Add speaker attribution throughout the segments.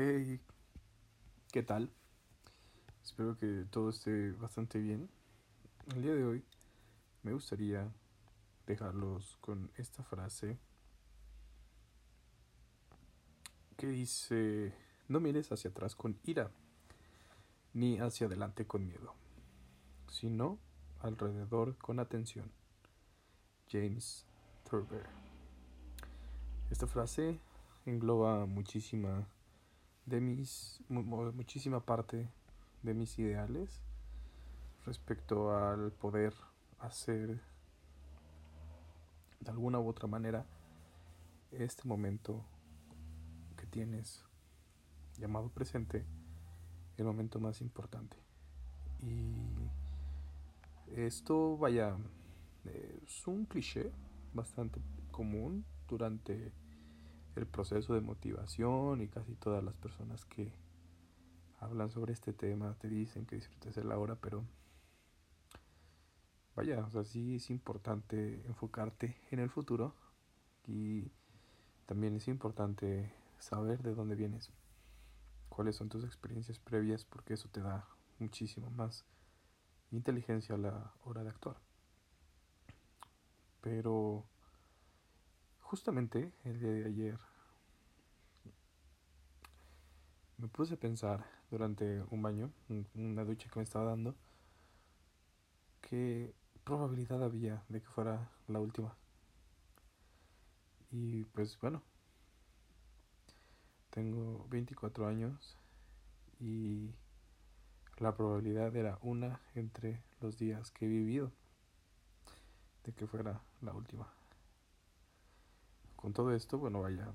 Speaker 1: Hey, ¿qué tal? Espero que todo esté bastante bien. El día de hoy me gustaría dejarlos con esta frase que dice, no mires hacia atrás con ira, ni hacia adelante con miedo, sino alrededor con atención. James Thurber. Esta frase engloba muchísima de mis muchísima parte de mis ideales respecto al poder hacer de alguna u otra manera este momento que tienes llamado presente el momento más importante. Y esto vaya es un cliché bastante común durante el proceso de motivación y casi todas las personas que hablan sobre este tema te dicen que disfrutes de la hora, pero vaya, o sea, sí es importante enfocarte en el futuro y también es importante saber de dónde vienes, cuáles son tus experiencias previas, porque eso te da muchísimo más inteligencia a la hora de actuar. Pero justamente el día de ayer me puse a pensar durante un baño, una ducha que me estaba dando, qué probabilidad había de que fuera la última. Y pues bueno, tengo 24 años y la probabilidad era una entre los días que he vivido de que fuera la última. Con todo esto, bueno, vaya,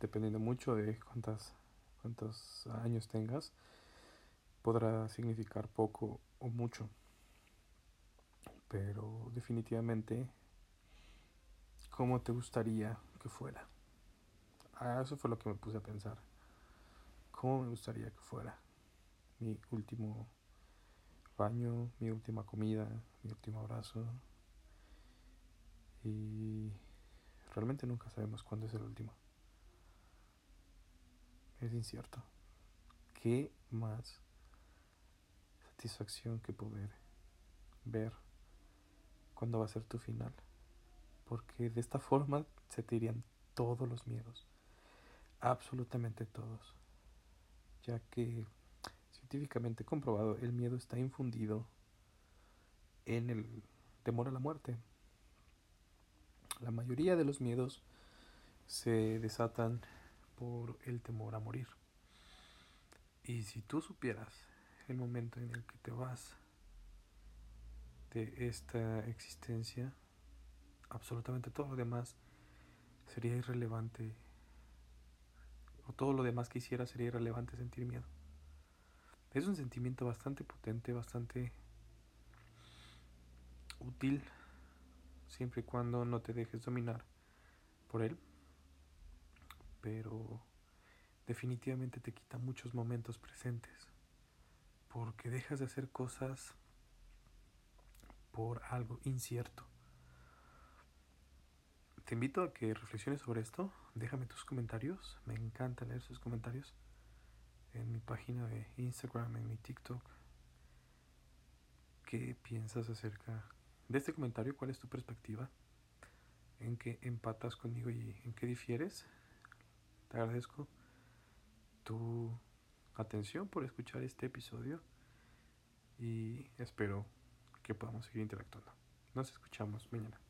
Speaker 1: dependiendo mucho de cuántas, cuántos años tengas, podrá significar poco o mucho. Pero definitivamente, ¿cómo te gustaría que fuera? Ah, eso fue lo que me puse a pensar. ¿Cómo me gustaría que fuera mi último baño, mi última comida, mi último abrazo? Y realmente nunca sabemos cuándo es el último. Es incierto. ¿Qué más satisfacción que poder ver cuándo va a ser tu final? Porque de esta forma se te todos los miedos. Absolutamente todos. Ya que científicamente comprobado el miedo está infundido en el temor a la muerte. La mayoría de los miedos se desatan por el temor a morir. Y si tú supieras el momento en el que te vas de esta existencia, absolutamente todo lo demás sería irrelevante. O todo lo demás que hiciera sería irrelevante sentir miedo. Es un sentimiento bastante potente, bastante útil, siempre y cuando no te dejes dominar por él pero definitivamente te quita muchos momentos presentes, porque dejas de hacer cosas por algo incierto. Te invito a que reflexiones sobre esto, déjame tus comentarios, me encanta leer sus comentarios en mi página de Instagram, en mi TikTok. ¿Qué piensas acerca de este comentario? ¿Cuál es tu perspectiva? ¿En qué empatas conmigo y en qué difieres? Te agradezco tu atención por escuchar este episodio y espero que podamos seguir interactuando. Nos escuchamos mañana.